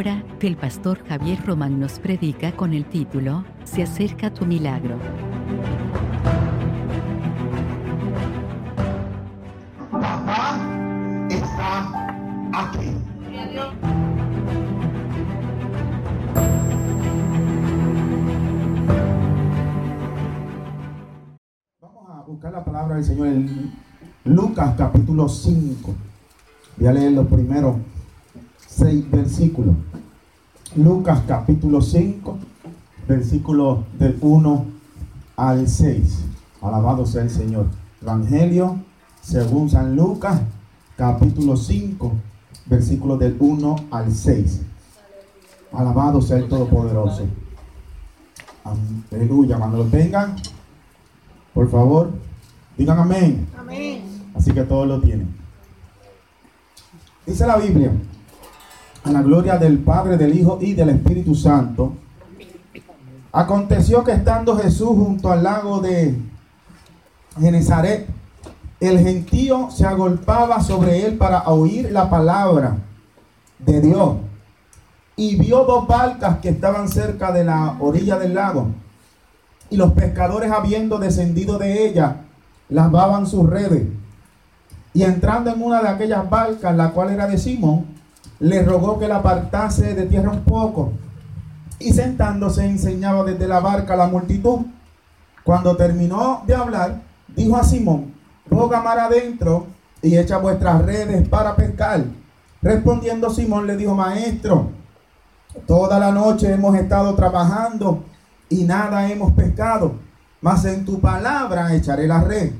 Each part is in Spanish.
hora que el pastor Javier Román nos predica con el título Se acerca tu milagro. Papá está aquí. Vamos a buscar la palabra del Señor en Lucas capítulo 5. Voy a leer lo primero 6 versículos. Lucas capítulo 5, versículos del 1 al 6. Alabado sea el Señor. Evangelio según San Lucas capítulo 5, versículos del 1 al 6. Alabado sea el Todopoderoso. Aleluya. Cuando lo tengan, por favor, digan amén. Amén. Así que todos lo tienen. Dice la Biblia a la gloria del Padre, del Hijo y del Espíritu Santo. Aconteció que estando Jesús junto al lago de Genezaret, el gentío se agolpaba sobre él para oír la palabra de Dios. Y vio dos barcas que estaban cerca de la orilla del lago. Y los pescadores, habiendo descendido de ella, lavaban sus redes. Y entrando en una de aquellas barcas, la cual era de Simón, le rogó que la apartase de tierra un poco. Y sentándose enseñaba desde la barca a la multitud. Cuando terminó de hablar, dijo a Simón, roga mar adentro y echa vuestras redes para pescar. Respondiendo Simón le dijo, maestro, toda la noche hemos estado trabajando y nada hemos pescado, mas en tu palabra echaré la red.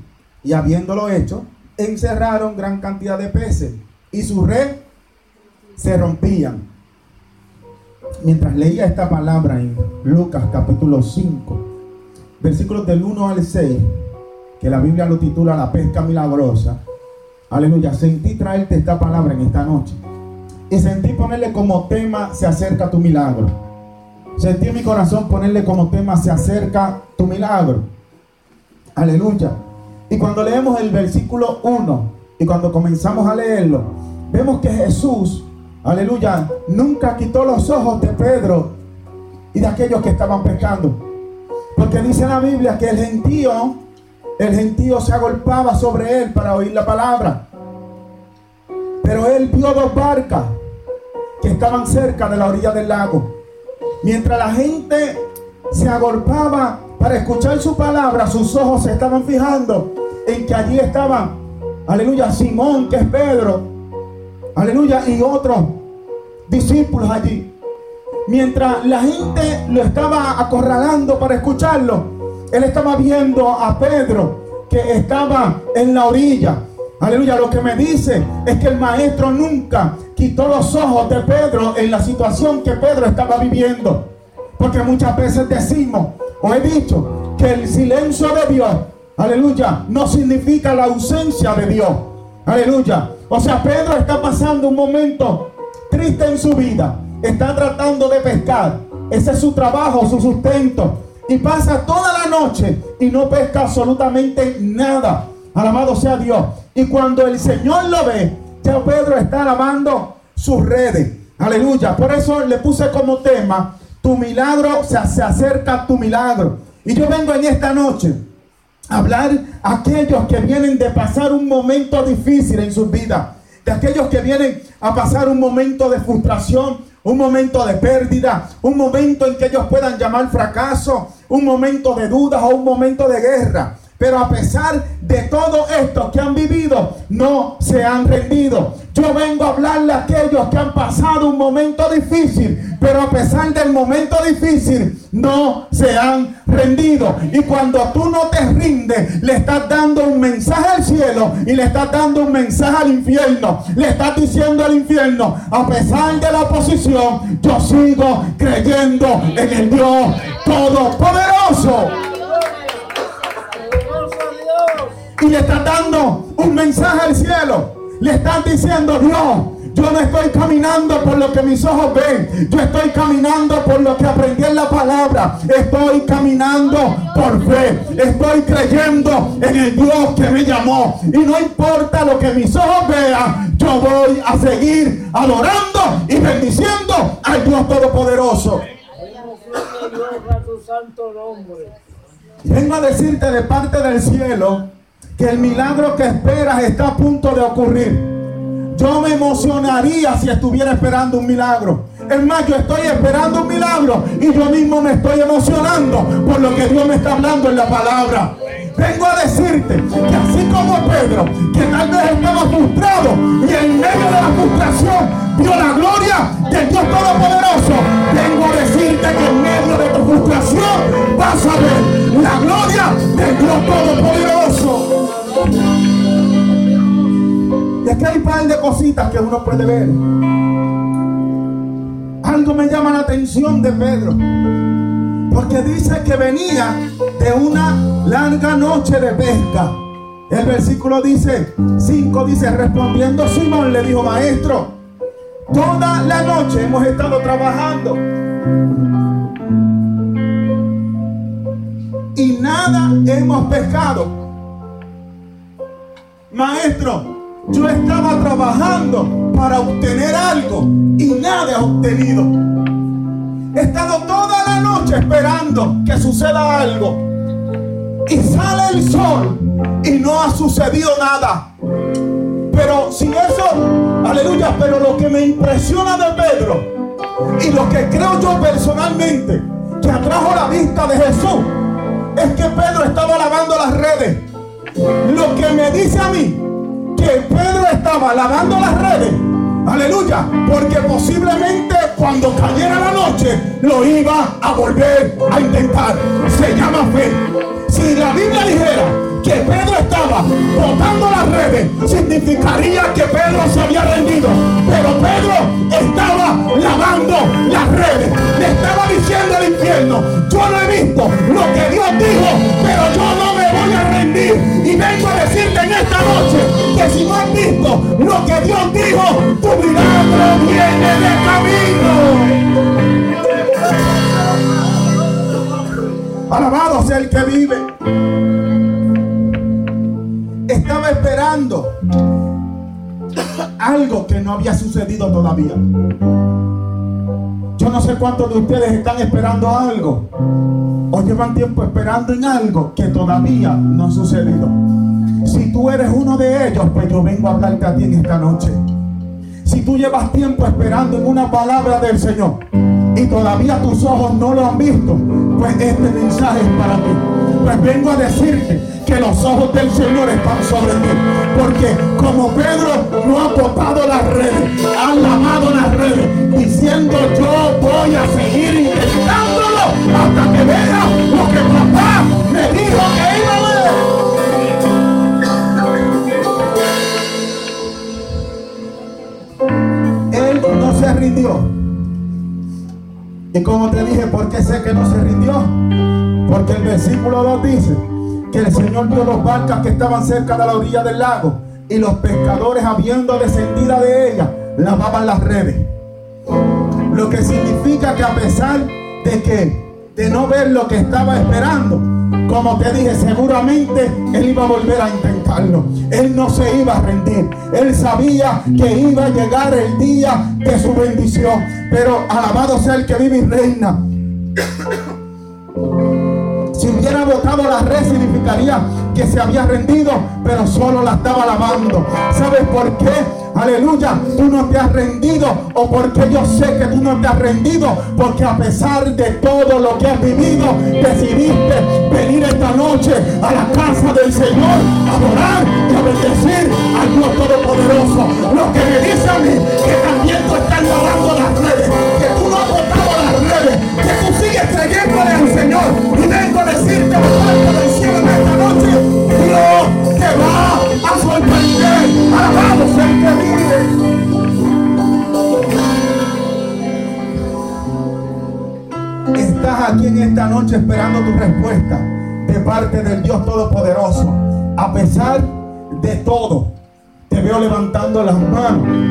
Y habiéndolo hecho, encerraron gran cantidad de peces y su red se rompían. Mientras leía esta palabra en Lucas capítulo 5, versículos del 1 al 6, que la Biblia lo titula La pesca milagrosa. Aleluya, sentí traerte esta palabra en esta noche. Y sentí ponerle como tema Se acerca tu milagro. Sentí en mi corazón ponerle como tema Se acerca tu milagro. Aleluya. Y cuando leemos el versículo 1 y cuando comenzamos a leerlo, vemos que Jesús, aleluya, nunca quitó los ojos de Pedro y de aquellos que estaban pescando. Porque dice la Biblia que el gentío, el gentío se agolpaba sobre él para oír la palabra. Pero él vio dos barcas que estaban cerca de la orilla del lago. Mientras la gente se agolpaba para escuchar su palabra, sus ojos se estaban fijando en que allí estaban, aleluya, Simón, que es Pedro, aleluya, y otros discípulos allí. Mientras la gente lo estaba acorralando para escucharlo, él estaba viendo a Pedro que estaba en la orilla. Aleluya, lo que me dice es que el maestro nunca quitó los ojos de Pedro en la situación que Pedro estaba viviendo. Porque muchas veces decimos, o he dicho, que el silencio de Dios, aleluya, no significa la ausencia de Dios. Aleluya. O sea, Pedro está pasando un momento triste en su vida. Está tratando de pescar. Ese es su trabajo, su sustento. Y pasa toda la noche y no pesca absolutamente nada. Alabado sea Dios. Y cuando el Señor lo ve, ya Pedro está lavando sus redes. Aleluya. Por eso le puse como tema, tu milagro se, se acerca a tu milagro. Y yo vengo en esta noche hablar a aquellos que vienen de pasar un momento difícil en sus vidas. De aquellos que vienen a pasar un momento de frustración, un momento de pérdida, un momento en que ellos puedan llamar fracaso, un momento de dudas o un momento de guerra. Pero a pesar de todo esto que han vivido, no se han rendido. Yo vengo a hablarle a aquellos que han pasado un momento difícil, pero a pesar del momento difícil, no se han rendido. Y cuando tú no te rindes, le estás dando un mensaje al cielo y le estás dando un mensaje al infierno. Le estás diciendo al infierno, a pesar de la oposición, yo sigo creyendo en el Dios Todopoderoso. Y le estás dando un mensaje al cielo. Le estás diciendo, Dios, Yo no estoy caminando por lo que mis ojos ven. Yo estoy caminando por lo que aprendí en la palabra. Estoy caminando por fe. Estoy creyendo en el Dios que me llamó. Y no importa lo que mis ojos vean, yo voy a seguir adorando y bendiciendo al Dios Todopoderoso. Vengo a decirte de parte del cielo que el milagro que esperas está a punto de ocurrir. Yo me emocionaría si estuviera esperando un milagro. Es más, yo estoy esperando un milagro y yo mismo me estoy emocionando por lo que Dios me está hablando en la palabra. Vengo a decirte que así como Pedro, que tal vez estaba frustrado y en medio de la frustración vio la gloria del Dios Todopoderoso, vengo puede ver. Algo me llama la atención de Pedro. Porque dice que venía de una larga noche de pesca. El versículo dice, 5 dice, respondiendo Simón le dijo, maestro, toda la noche hemos estado trabajando. Y nada hemos pescado. Maestro, yo estaba trabajando para obtener algo y nada he obtenido. He estado toda la noche esperando que suceda algo. Y sale el sol y no ha sucedido nada. Pero sin eso, aleluya, pero lo que me impresiona de Pedro y lo que creo yo personalmente que atrajo la vista de Jesús es que Pedro estaba lavando las redes. Lo que me dice a mí que Pedro estaba lavando las redes. Aleluya, porque posiblemente cuando cayera la noche lo iba a volver a intentar. Se llama fe. Si la Biblia dijera que Pedro estaba botando las redes, significaría que Pedro se había rendido. Pero Pedro estaba lavando las redes. Le estaba diciendo al infierno, yo no he visto lo que Dios dijo, pero yo no me voy a rendir. Y vengo a decirte en esta noche que si no has visto lo que Dios Alabado sea el que vive. Estaba esperando algo que no había sucedido todavía. Yo no sé cuántos de ustedes están esperando algo o llevan tiempo esperando en algo que todavía no ha sucedido. Si tú eres uno de ellos, pues yo vengo a hablarte a ti en esta noche. Si tú llevas tiempo esperando en una palabra del Señor y todavía tus ojos no lo han visto, pues este mensaje es para ti. Pues vengo a decirte que los ojos del Señor están sobre ti. Porque como Pedro no ha botado las redes, ha lavado las redes, diciendo yo voy a seguir intentándolo hasta que vea lo que papá me dijo que rindió. Y como te dije, ¿por qué sé que no se rindió? Porque el versículo 2 dice que el Señor vio los barcas que estaban cerca de la orilla del lago y los pescadores habiendo descendido de ella lavaban las redes. Lo que significa que a pesar de que de no ver lo que estaba esperando, como te dije, seguramente él iba a volver a intentarlo. Él no se iba a rendir. Él sabía que iba a llegar el día de su bendición. Pero alabado sea el que vive y reina. La red significaría que se había rendido, pero solo la estaba lavando. ¿Sabes por qué? Aleluya, tú no te has rendido o porque yo sé que tú no te has rendido, porque a pesar de todo lo que has vivido, decidiste venir esta noche a la casa del Señor, a adorar y a bendecir al Dios Todopoderoso. Lo que me dice a mí, que también tú estás lavando las redes, que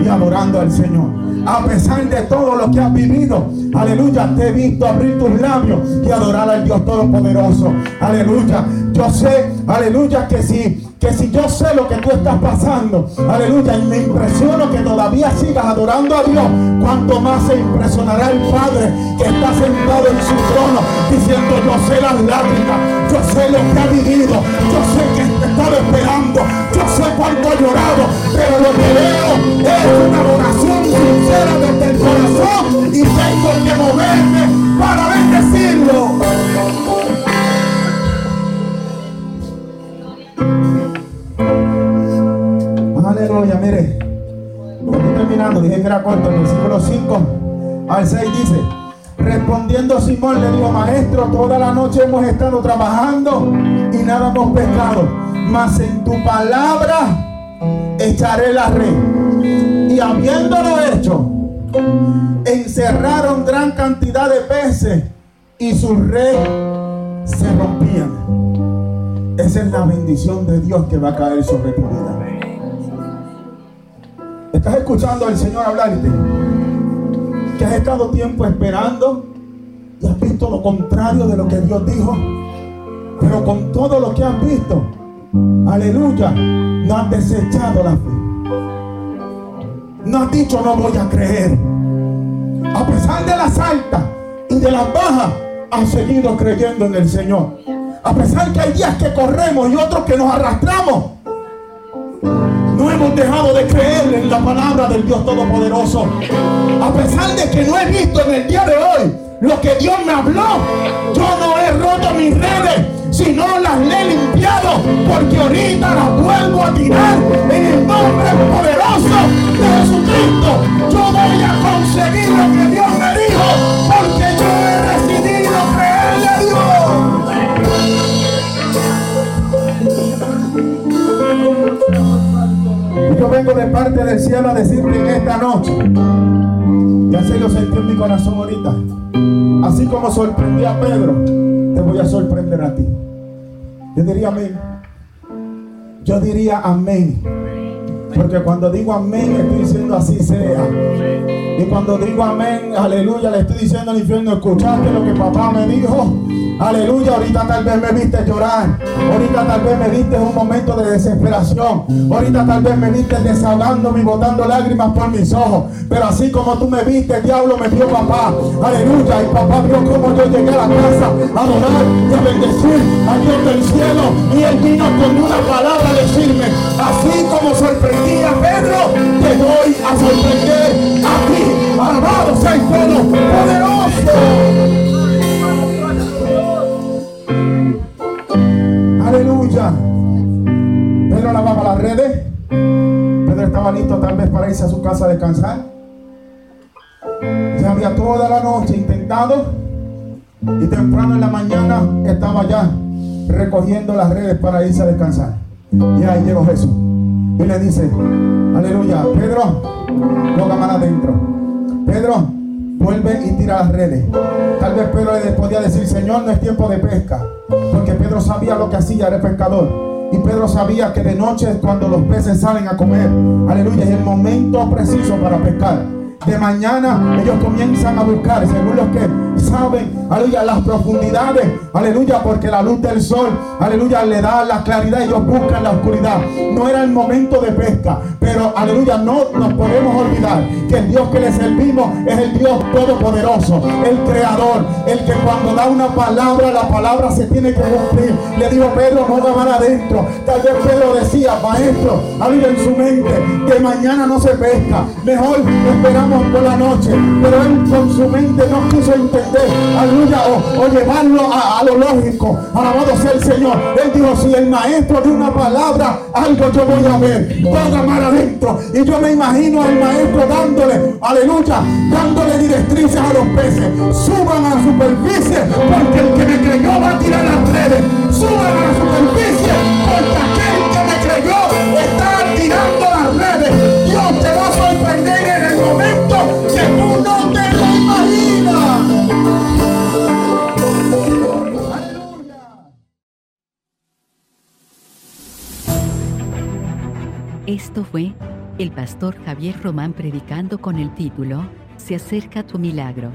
y adorando al Señor. A pesar de todo lo que has vivido, aleluya, te he visto abrir tus labios y adorar al Dios Todopoderoso. Aleluya. Yo sé, aleluya, que si que si yo sé lo que tú estás pasando, aleluya, y me impresiono que todavía sigas adorando a Dios, cuanto más se impresionará el Padre que está sentado en su trono, diciendo, yo sé las lágrimas, yo sé lo que ha vivido, yo sé que te estaba esperando, yo sé cuánto ha llorado, pero lo que veo es una adoración sincera desde el corazón y tengo que moverme para bendecirlo. Aleluya, mire. Estoy terminando, dije que era corto. El versículo 5 al 6 dice: Respondiendo Simón le dijo, Maestro, toda la noche hemos estado trabajando y nada hemos pescado. Mas en tu palabra echaré la red. Y habiéndolo hecho, encerraron gran cantidad de peces y sus red se rompían. Esa es la bendición de Dios que va a caer sobre tu vida. Estás escuchando al Señor hablarte. Que has estado tiempo esperando y has visto lo contrario de lo que Dios dijo. Pero con todo lo que has visto, aleluya, no has desechado la fe. No has dicho no voy a creer. A pesar de las altas y de las bajas, has seguido creyendo en el Señor. A pesar que hay días que corremos y otros que nos arrastramos. No hemos dejado de creer en la palabra del Dios Todopoderoso. A pesar de que no he visto en el día de hoy lo que Dios me habló, yo no he roto mis redes, sino las he limpiado, porque ahorita las vuelvo a tirar en el nombre poderoso de Jesucristo. Yo voy a conseguir lo que Dios me dijo, porque yo he decidido creerle a Dios. Yo vengo de parte del cielo a decirte en esta noche, y así lo sentí en mi corazón ahorita, así como sorprendí a Pedro, sorprender a ti. Yo diría amén. Yo diría amén. Porque cuando digo amén, estoy diciendo así sea. Y cuando digo amén, aleluya, le estoy diciendo al infierno, escuchaste lo que papá me dijo. Aleluya, ahorita tal vez me viste llorar. Ahorita tal vez me viste un momento de desesperación. Ahorita tal vez me viste desahogándome y botando lágrimas por mis ojos. Pero así como tú me viste, el diablo me dio papá. Aleluya, y papá vio como yo llegué a la casa a adorar y a bendecir a Dios del cielo. Y él vino con una palabra a decirme, así como sorprendí a Pedro, te doy a sorprender a ti. Alabado sea el pueblo poderoso. Pedro estaba listo tal vez para irse a su casa a descansar. Ya había toda la noche intentado. Y temprano en la mañana estaba ya recogiendo las redes para irse a descansar. Y ahí llegó Jesús. Y le dice, aleluya, Pedro, ponga mano adentro. Pedro, vuelve y tira las redes. Tal vez Pedro le podía decir, Señor, no es tiempo de pesca. Porque Pedro sabía lo que hacía, era pescador. Y Pedro sabía que de noche es cuando los peces salen a comer. Aleluya, es el momento preciso para pescar. De mañana ellos comienzan a buscar, según los que saben, aleluya, las profundidades, aleluya, porque la luz del sol, aleluya, le da la claridad, ellos buscan la oscuridad. No era el momento de pesca, pero aleluya, no nos podemos olvidar que el Dios que le servimos es el Dios todopoderoso, el creador, el que cuando da una palabra, la palabra se tiene que cumplir. Le dijo Pedro, no va mal adentro. Tal vez Pedro decía, maestro, aleluya en su mente, que mañana no se pesca, mejor esperamos por la noche, pero él con su mente no quiso entender, aleluya, o, llevarlo a, lo lógico. Alabado sea el Señor. Él dijo, si el maestro de una palabra, algo yo voy a ver. Toda mar adentro. Y yo me imagino al maestro dándole, aleluya, dándole directrices a los peces. Suban a la superficie, porque el que me creyó va a tirar las redes. Suban a la superficie, porque Esto fue el pastor Javier Román predicando con el título Se acerca tu milagro.